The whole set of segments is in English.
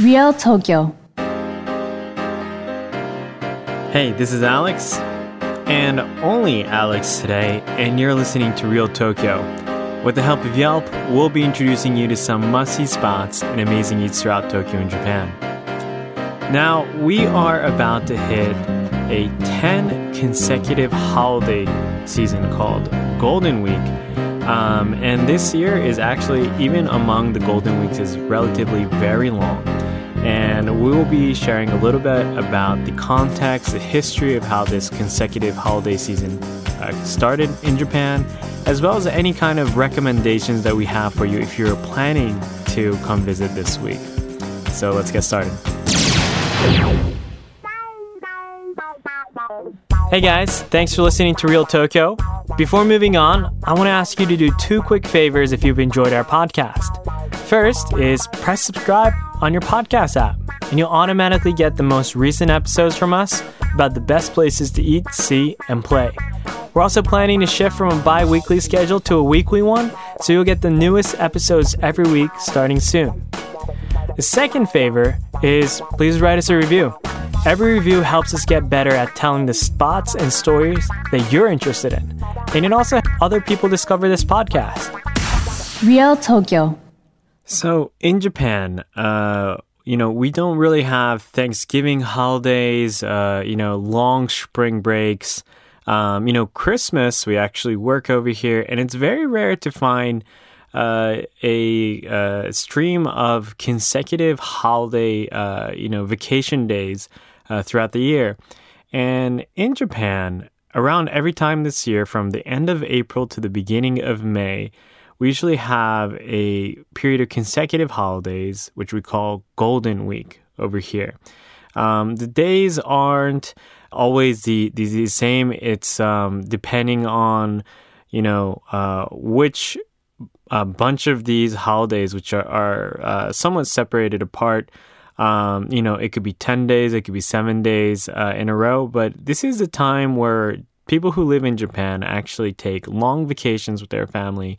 Real Tokyo Hey, this is Alex, and only Alex today, and you're listening to Real Tokyo. With the help of Yelp, we'll be introducing you to some must see spots and amazing eats throughout Tokyo and Japan. Now, we are about to hit a 10 consecutive holiday season called Golden Week. Um, and this year is actually, even among the Golden Weeks, is relatively very long. And we will be sharing a little bit about the context, the history of how this consecutive holiday season uh, started in Japan, as well as any kind of recommendations that we have for you if you're planning to come visit this week. So let's get started. Hey guys, thanks for listening to Real Tokyo. Before moving on, I want to ask you to do two quick favors if you've enjoyed our podcast. First is press subscribe on your podcast app, and you'll automatically get the most recent episodes from us about the best places to eat, see, and play. We're also planning to shift from a bi weekly schedule to a weekly one, so you'll get the newest episodes every week starting soon. The second favor is please write us a review. Every review helps us get better at telling the spots and stories that you're interested in. And it also helps other people discover this podcast. Real Tokyo So in Japan, uh, you know, we don't really have Thanksgiving holidays, uh, you know, long spring breaks. Um, you know, Christmas, we actually work over here, and it's very rare to find uh, a uh, stream of consecutive holiday, uh, you know, vacation days uh, throughout the year. And in Japan, around every time this year, from the end of April to the beginning of May, we usually have a period of consecutive holidays, which we call Golden Week over here. Um, the days aren't always the, the, the same. It's um, depending on, you know, uh, which a bunch of these holidays, which are, are uh, somewhat separated apart. Um, you know, it could be 10 days, it could be seven days uh, in a row, but this is a time where people who live in Japan actually take long vacations with their family.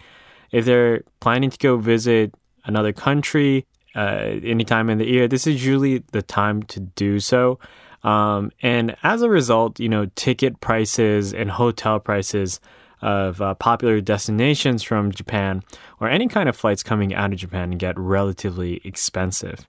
If they're planning to go visit another country uh, anytime in the year, this is usually the time to do so. Um, and as a result, you know, ticket prices and hotel prices of uh, popular destinations from Japan or any kind of flights coming out of Japan get relatively expensive.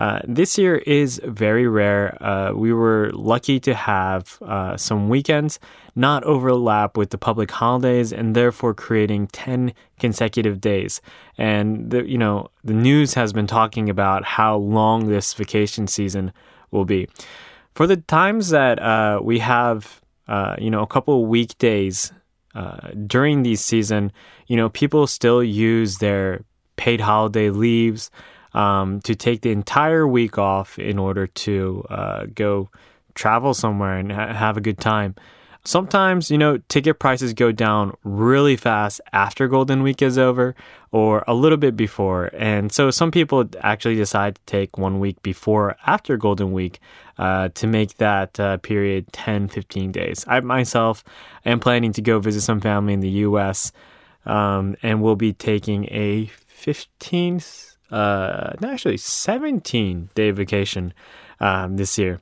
Uh, this year is very rare. Uh, we were lucky to have uh, some weekends not overlap with the public holidays and therefore creating 10 consecutive days. And the, you know, the news has been talking about how long this vacation season will be. For the times that uh, we have, uh, you know, a couple of weekdays uh, during these season, you know, people still use their paid holiday leaves um, to take the entire week off in order to uh, go travel somewhere and ha- have a good time. Sometimes, you know, ticket prices go down really fast after Golden Week is over or a little bit before. And so some people actually decide to take one week before after Golden Week uh, to make that uh, period 10, 15 days. I myself am planning to go visit some family in the US um, and we'll be taking a 15th, uh, actually 17 day vacation um, this year.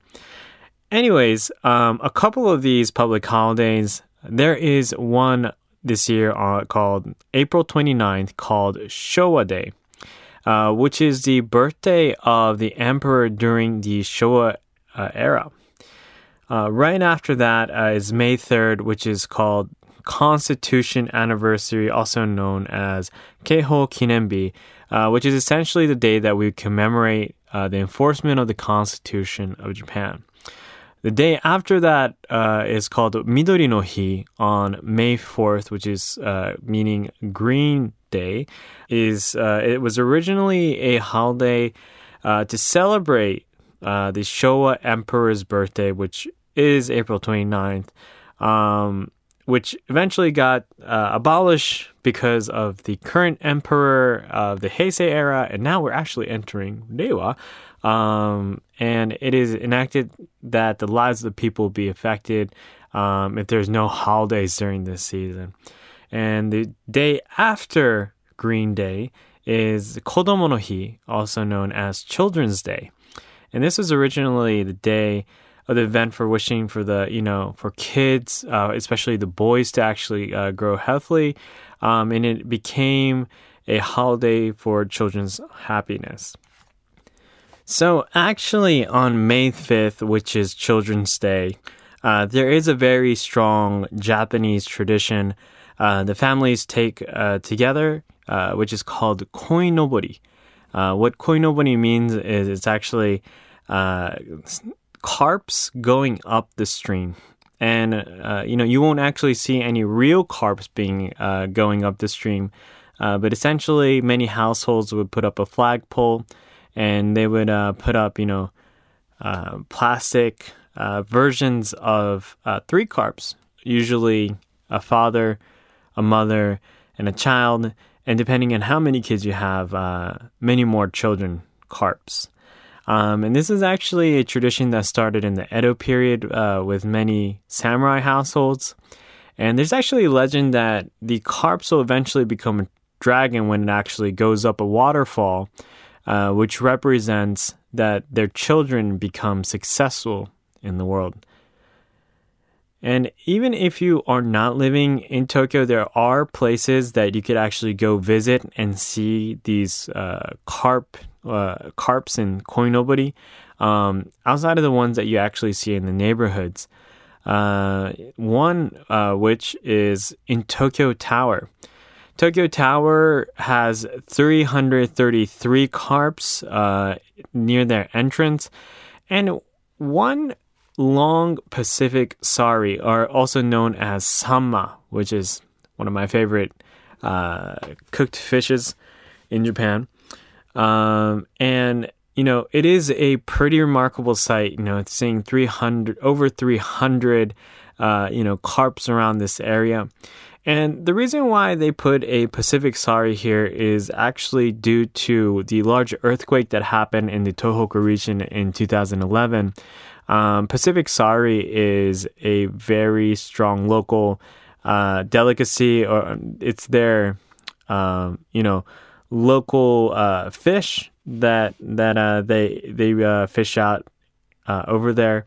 Anyways, um, a couple of these public holidays, there is one this year uh, called April 29th called Showa Day, uh, which is the birthday of the emperor during the Showa uh, era. Uh, right after that uh, is May 3rd, which is called Constitution Anniversary, also known as Kenpo Kinenbi, uh, which is essentially the day that we commemorate the enforcement of the Constitution of Japan. The day after that uh, is called Midori no Hi on May 4th, which is uh, meaning Green Day. Is uh, It was originally a holiday uh, to celebrate uh, the Showa Emperor's birthday, which is April 29th, um, which eventually got uh, abolished because of the current emperor of the Heisei era, and now we're actually entering Reiwa. Um, and it is enacted that the lives of the people be affected um, if there's no holidays during this season. And the day after Green Day is Kodomo no Hi, also known as Children's Day. And this was originally the day the event for wishing for the, you know, for kids, uh, especially the boys, to actually uh, grow healthily. Um, and it became a holiday for children's happiness. So, actually, on May 5th, which is Children's Day, uh, there is a very strong Japanese tradition. Uh, the families take uh, together, uh, which is called koinobori. What koinobori means is it's actually uh, carps going up the stream. And, you know, you won't actually see any real carps being going up the stream. but essentially, many households would put up a flagpole and they would uh, put up, you know, uh, plastic uh, versions of uh, three carps, usually a father, a mother, and a child, and depending on how many kids you have, uh, many more children carps. Um, and this is actually a tradition that started in the Edo period uh, with many samurai households. And there's actually a legend that the carps will eventually become a dragon when it actually goes up a waterfall uh, which represents that their children become successful in the world. And even if you are not living in Tokyo, there are places that you could actually go visit and see these uh, carp, uh, carps and koinobori um, outside of the ones that you actually see in the neighborhoods. Uh, one uh, which is in Tokyo Tower. Tokyo Tower has 333 carps uh, near their entrance, and one long Pacific saury, are also known as samma, which is one of my favorite uh, cooked fishes in Japan. Um, and you know, it is a pretty remarkable sight. You know, seeing 300 over 300, uh, you know, carps around this area. And the reason why they put a Pacific Saury here is actually due to the large earthquake that happened in the Tohoku region in 2011. Um, Pacific Saury is a very strong local uh, delicacy, or it's their, um, you know, local uh, fish that that uh, they they uh, fish out uh, over there,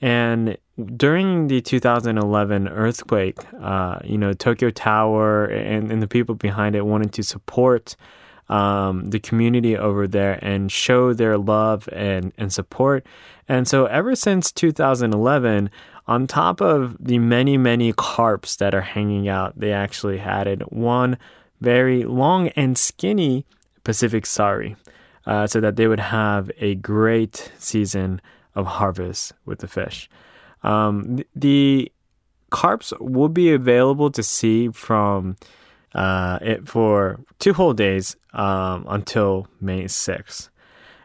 and during the 2011 earthquake, uh, you know, Tokyo Tower and, and the people behind it wanted to support um, the community over there and show their love and, and support. And so, ever since 2011, on top of the many, many carps that are hanging out, they actually added one very long and skinny Pacific Saury uh, so that they would have a great season of harvest with the fish. Um, the carps will be available to see from uh, it for two whole days um, until May 6th.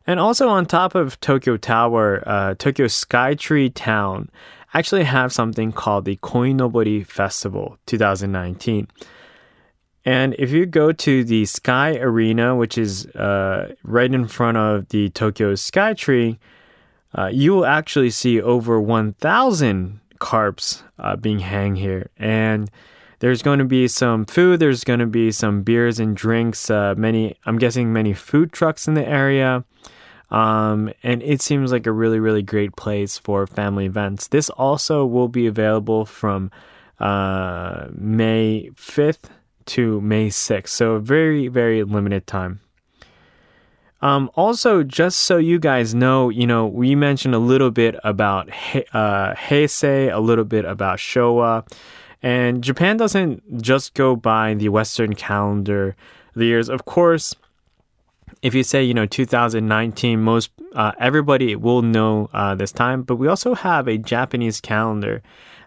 And also on top of Tokyo Tower, uh, Tokyo Skytree Town actually have something called the Koinobori Festival 2019. And if you go to the Sky Arena, which is uh, right in front of the Tokyo Skytree, uh, you will actually see over 1,000 carps uh, being hang here. And there's going to be some food, there's going to be some beers and drinks, uh, many, I'm guessing, many food trucks in the area. Um, and it seems like a really, really great place for family events. This also will be available from uh, May 5th to May 6th. So, very, very limited time. Um, also, just so you guys know, you know, we mentioned a little bit about uh, Heisei, a little bit about Showa, and Japan doesn't just go by the Western calendar the years. Of course, if you say you know 2019, most uh, everybody will know uh, this time, but we also have a Japanese calendar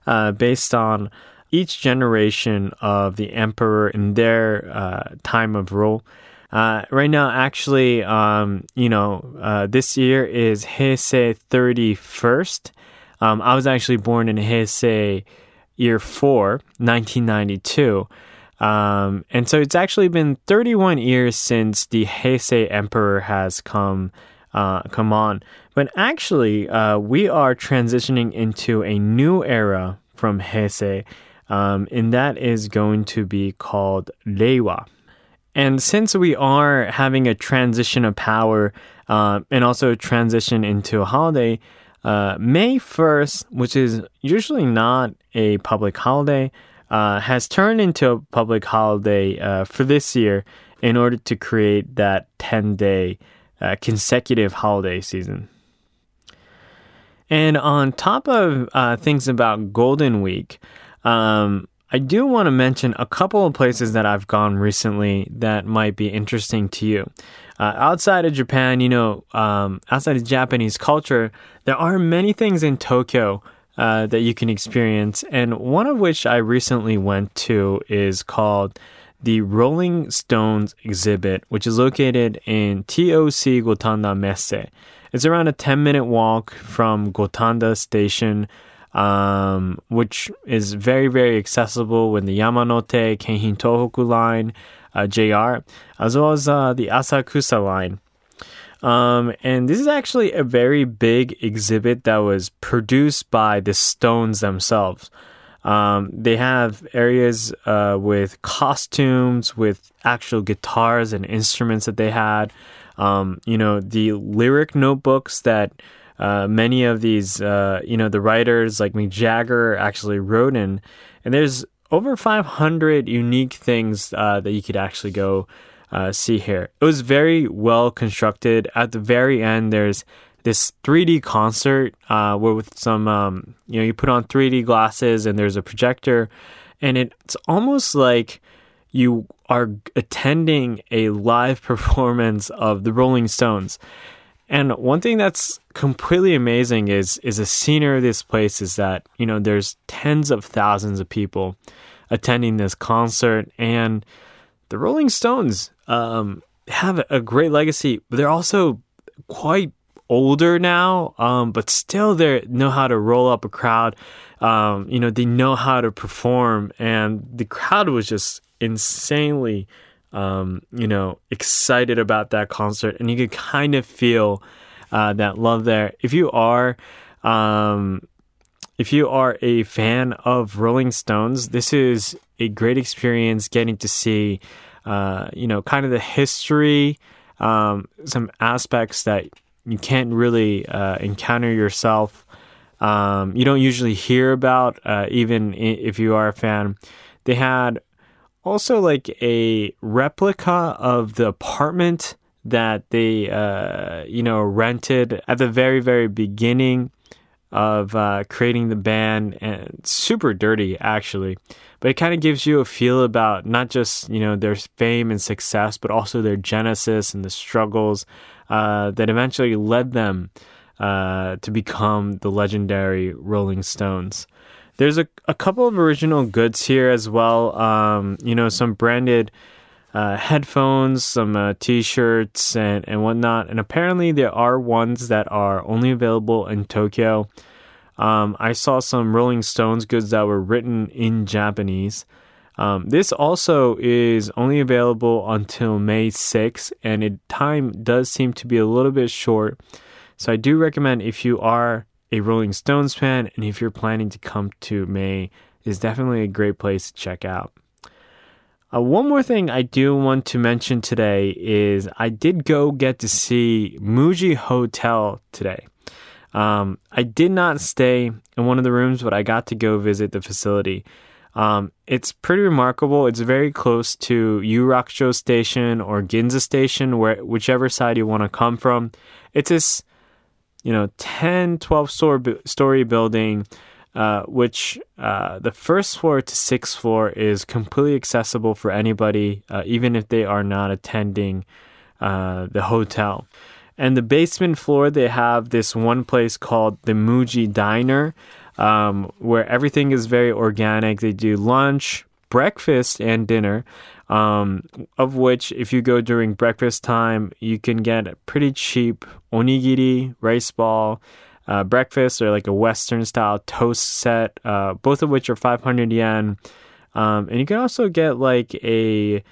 uh, based on each generation of the emperor in their uh, time of rule. Uh, right now, actually, um, you know, uh, this year is Heisei 31st. Um, I was actually born in Heisei year 4, 1992. Um, and so it's actually been 31 years since the Heisei emperor has come uh, come on. But actually, uh, we are transitioning into a new era from Heisei, um, and that is going to be called Reiwa. and since we are having a transition of power uh, and also a transition into a holiday, uh, May 1st, which is usually not a public holiday, uh, has turned into a public holiday uh, for this year in order to create that 10 day uh, consecutive holiday season. And on top of uh, things about Golden Week, um, I do want to mention a couple of places that I've gone recently that might be interesting to you. Uh, outside of Japan, you know, um, outside of Japanese culture, there are many things in Tokyo uh, that you can experience. And one of which I recently went to is called the Rolling Stones exhibit, which is located in TOC Gotanda Messe. It's around a 10 minute walk from Gotanda Station, um, which is very, very accessible with the Yamanote Keihin Tohoku line, uh, JR, as well as uh, the Asakusa line. Um, and this is actually a very big exhibit that was produced by the Stones themselves. Um, they have areas uh, with costumes, with actual guitars and instruments that they had. Um, you know, the lyric notebooks that uh, many of these, uh, you know, the writers like Mick Jagger actually wrote in. And there's over 500 unique things uh, that you could actually go uh, see here. It was very well constructed. At the very end, there's this 3D concert uh, where with some, um, you know, you put on 3D glasses and there's a projector, and it's almost like you are attending a live performance of the Rolling Stones. And one thing that's completely amazing is is the scenery of this place is that you know there's tens of thousands of people attending this concert, and the Rolling Stones um, have a great legacy, but they're also quite older now, um, but still they know how to roll up a crowd. Um, you know, they know how to perform, and the crowd was just insanely, um, you know, excited about that concert, and you could kind of feel uh, that love there. If you are, um, if you are a fan of Rolling Stones, this is a great experience getting to see, uh, you know, kind of the history, um, some aspects that you can't really uh, encounter yourself. Um, you don't usually hear about, uh, even if you are a fan. They had also like a replica of the apartment that they, uh, you know, rented at the very, very beginning of uh, creating the band and super dirty actually. But it kind of gives you a feel about not just you know their fame and success but also their genesis and the struggles uh, that eventually led them uh, to become the legendary rolling stones there's a, a couple of original goods here as well um, you know some branded uh, headphones, some uh, t-shirts, and and whatnot. And apparently, there are ones that are only available in Tokyo. Um, I saw some Rolling Stones goods that were written in Japanese. Um, this also is only available until May 6th, and it, time does seem to be a little bit short. So I do recommend if you are a Rolling Stones fan and if you're planning to come to May, is definitely a great place to check out. Uh, one more thing I do want to mention today is I did go get to see Muji Hotel today. Um, I did not stay in one of the rooms, but I got to go visit the facility. Um, it's pretty remarkable. It's very close to Yurakucho Station or Ginza Station, where whichever side you want to come from. It's this, you know, 10, 12 story, story building uh, which uh, the first floor to sixth floor is completely accessible for anybody, uh, even if they are not attending uh, the hotel. And the basement floor, they have this one place called the Muji Diner, um, where everything is very organic. They do lunch, breakfast, and dinner. Um, of which, if you go during breakfast time, you can get a pretty cheap onigiri, rice ball, uh, breakfast or like a Western style toast set, uh, both of which are 500 yen. Um, and you can also get like a,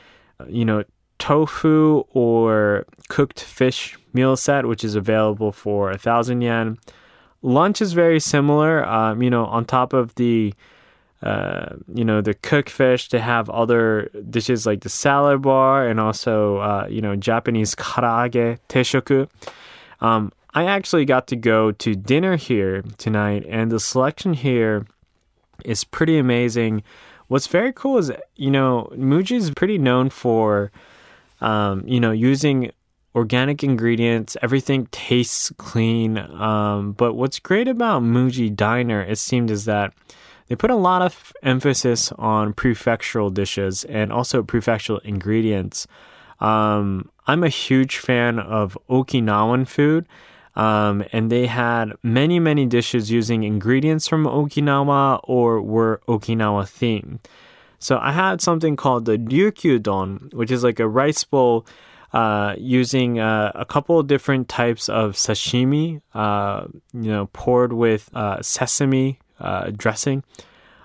you know, tofu or cooked fish meal set, which is available for a thousand yen. Lunch is very similar. Um, you know, on top of the uh, you know, the cooked fish. They have other dishes like the salad bar and also, uh, you know, Japanese karaage teishoku. Um, I actually got to go to dinner here tonight, and the selection here is pretty amazing. What's very cool is, you know, Muji is pretty known for, um, you know, using organic ingredients. Everything tastes clean. Um, but what's great about Muji Diner, it seemed, is that they put a lot of emphasis on prefectural dishes and also prefectural ingredients. Um, I'm a huge fan of Okinawan food. Um, and they had many, many dishes using ingredients from Okinawa or were Okinawa themed. So I had something called the Ryukyu Don, which is like a rice bowl uh, using uh, a couple different types of sashimi, uh, you know, poured with uh, sesame uh, dressing.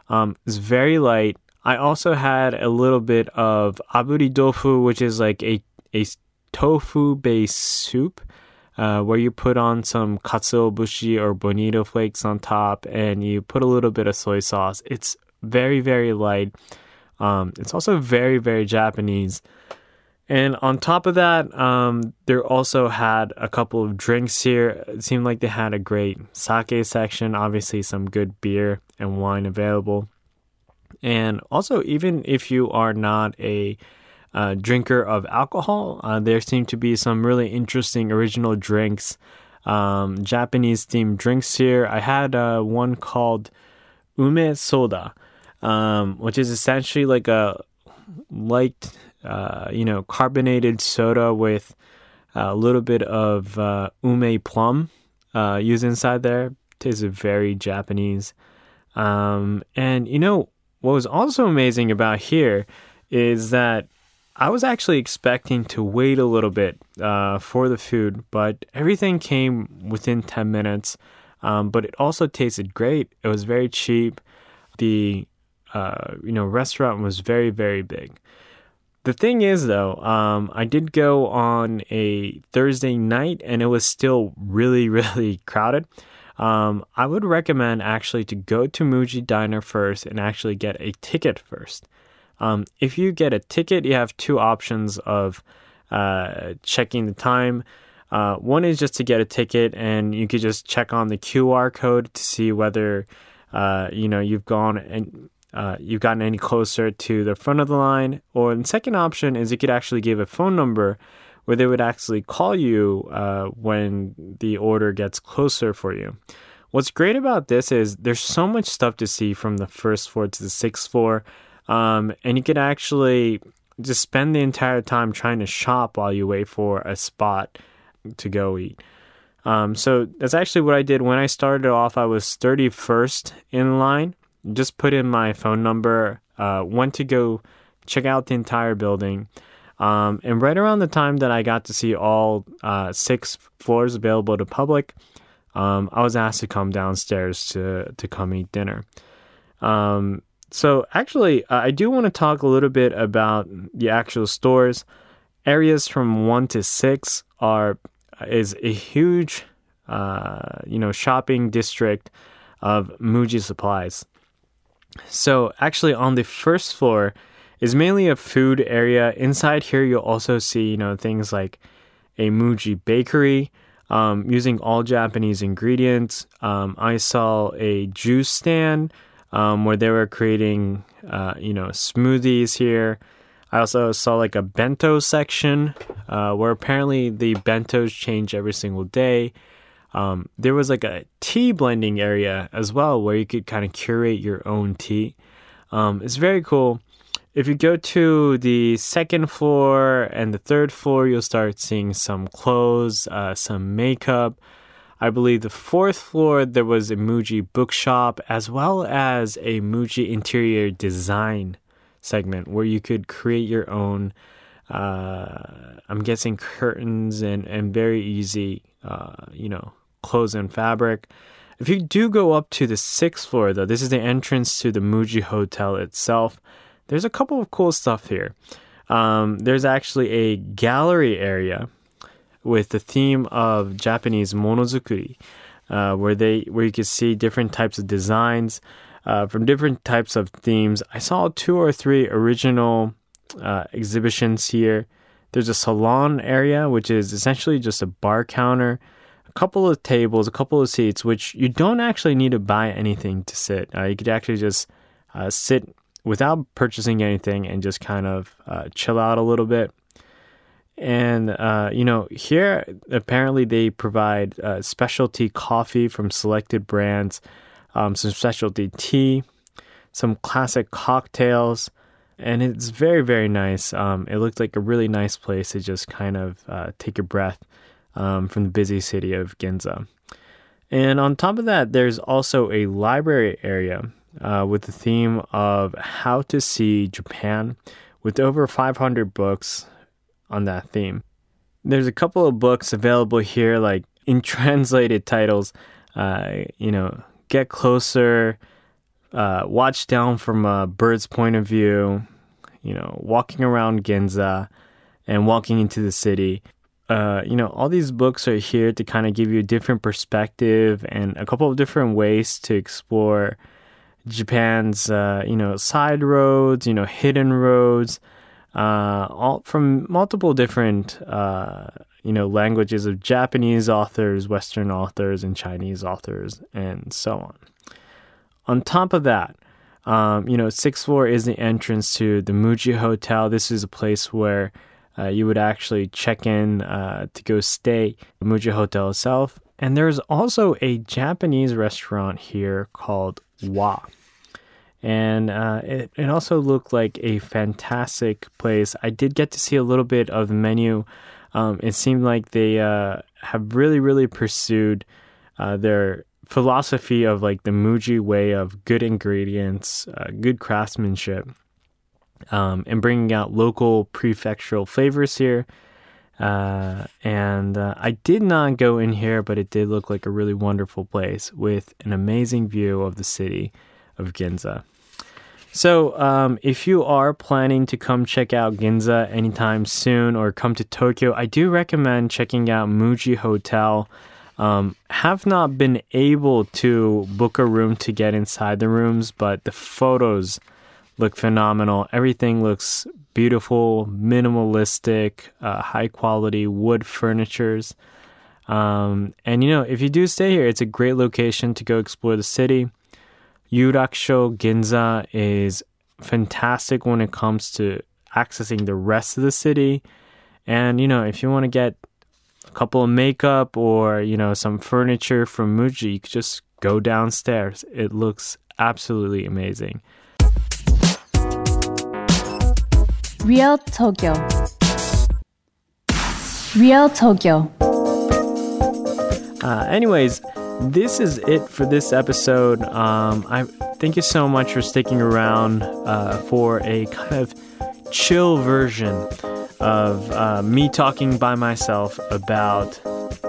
Um, it's very light. I also had a little bit of aburi tofu, which is like a, a tofu based soup uh, where you put on some katsuobushi or bonito flakes on top and you put a little bit of soy sauce. It's very, very light. Um, it's also very, very Japanese. And on top of that, um, there also had a couple of drinks here. It seemed like they had a great sake section, obviously, some good beer and wine available. And also, even if you are not a uh, drinker of alcohol. Uh, there seem to be some really interesting original drinks, um, Japanese themed drinks here. I had uh, one called ume soda, um, which is essentially like a light, uh, you know, carbonated soda with a little bit of uh, ume plum uh, used inside there. Tastes very Japanese. Um, and you know what was also amazing about here is that I was actually expecting to wait a little bit uh, for the food, but everything came within 10 minutes. Um, but it also tasted great. It was very cheap. The uh, you know restaurant was very very big. The thing is though, um, I did go on a Thursday night and it was still really really crowded. Um, I would recommend actually to go to Muji Diner first and actually get a ticket first. Um, if you get a ticket, you have two options of uh, checking the time. Uh, one is just to get a ticket, and you could just check on the QR code to see whether uh, you know you've gone and uh, you've gotten any closer to the front of the line. Or the second option is you could actually give a phone number where they would actually call you uh, when the order gets closer for you. What's great about this is there's so much stuff to see from the first floor to the sixth floor. Um, and you could actually just spend the entire time trying to shop while you wait for a spot to go eat. Um, so that's actually what I did when I started off. I was 31st in line. Just put in my phone number, uh, went to go check out the entire building. Um, and right around the time that I got to see all uh, six floors available to public, um, I was asked to come downstairs to to come eat dinner. Um, so, actually, uh, I do want to talk a little bit about the actual stores. Areas from one to six are is a huge, uh, you know, shopping district of Muji supplies. So, actually, on the first floor is mainly a food area. Inside here, you'll also see, you know, things like a Muji bakery. Um, using all Japanese ingredients. Um, I saw a juice stand um, where they were creating, uh, you know, smoothies here. I also saw like a bento section uh, where apparently the bentos change every single day. Um, there was like a tea blending area as well where you could kind of curate your own tea. Um, it's very cool. If you go to the second floor and the third floor, you'll start seeing some clothes, uh, some makeup. I believe the fourth floor there was a Muji bookshop as well as a Muji interior design segment where you could create your own. Uh, I'm guessing curtains and and very easy, uh, you know, clothes and fabric. If you do go up to the sixth floor, though, this is the entrance to the Muji Hotel itself. There's a couple of cool stuff here. Um, there's actually a gallery area with the theme of Japanese monozukuri, uh, where they where you can see different types of designs. uh, from different types of themes. I saw two or three original uh, exhibitions here. There's a salon area, which is essentially just a bar counter, couple of tables, a couple of seats, which you don't actually need to buy anything to sit. Uh, you could actually just uh, sit without purchasing anything and just kind of uh, chill out a little bit. And, uh, you know, here apparently they provide uh, specialty coffee from selected brands, um, some specialty tea, some classic cocktails, and it's very, very nice. Um, it looked like a really nice place to just kind of uh, take a breath um, from the busy city of Ginza. And on top of that, there's also a library area uh, with the theme of how to see Japan with over 500 books on that theme. There's a couple of books available here, like in translated titles, uh, you know, Get Closer, uh, Watch Down from a Bird's Point of View, you know, Walking Around Ginza, and Walking into the City. Uh, you know, all these books are here to kind of give you a different perspective and a couple of different ways to explore Japan's, uh, you know, side roads, you know, hidden roads, uh, all from multiple different, uh, you know, languages of Japanese authors, Western authors, and Chinese authors, and so on. On top of that, um, you know, sixth floor is the entrance to the Muji Hotel. This is a place where uh, you would actually check in uh, to go stay the Muji Hotel itself. And there's also a Japanese restaurant here called Wa and uh, it, it also looked like a fantastic place. I did get to see a little bit of the menu. Um, it seemed like they uh, have really, really pursued uh, their philosophy of like the Muji way of good ingredients, uh, good craftsmanship, um, and bringing out local prefectural flavors here. Uh, and uh, I did not go in here, but it did look like a really wonderful place with an amazing view of the city of Ginza. So, um, if you are planning to come check out Ginza anytime soon or come to Tokyo, I do recommend checking out Muji Hotel. Um, have not been able to book a room to get inside the rooms, but the photos look phenomenal. Everything looks beautiful, minimalistic, uh, high quality wood furnitures. Um, and you know, if you do stay here, it's a great location to go explore the city. Yurakucho Ginza is fantastic when it comes to accessing the rest of the city. And, you know, if you want to get a couple of makeup or, you know, some furniture from Muji, you could just go downstairs. It looks absolutely amazing. Real Tokyo. Real Tokyo. Uh, anyways, this is it for this episode. Um, I thank you so much for sticking around uh, for a kind of chill version of uh, me talking by myself about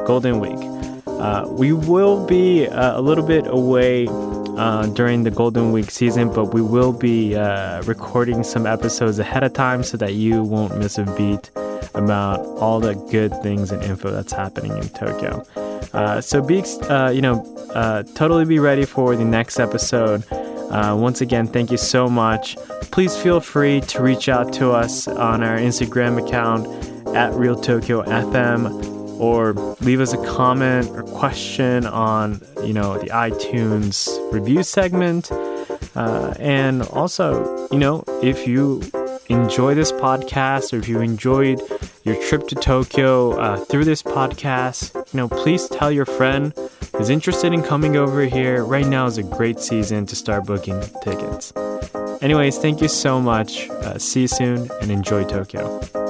Golden Week. Uh, we will be uh, a little bit away uh, during the Golden Week season, but we will be uh, recording some episodes ahead of time so that you won't miss a beat about all the good things and info that's happening in Tokyo. Uh, so be, uh, you know, uh, totally be ready for the next episode. Once again, thank you so much. Please feel free to reach out to us on our Instagram account at Real Tokyo FM or leave us a comment or question on, you know, the iTunes review segment. Uh, and also, you know, if you enjoy this podcast or if you enjoyed your trip to Tokyo uh, through this podcast, you know, please tell your friend who's interested in coming over here. Right now is a great season to start booking tickets. Anyways, thank you so much. Uh, see you soon and enjoy Tokyo.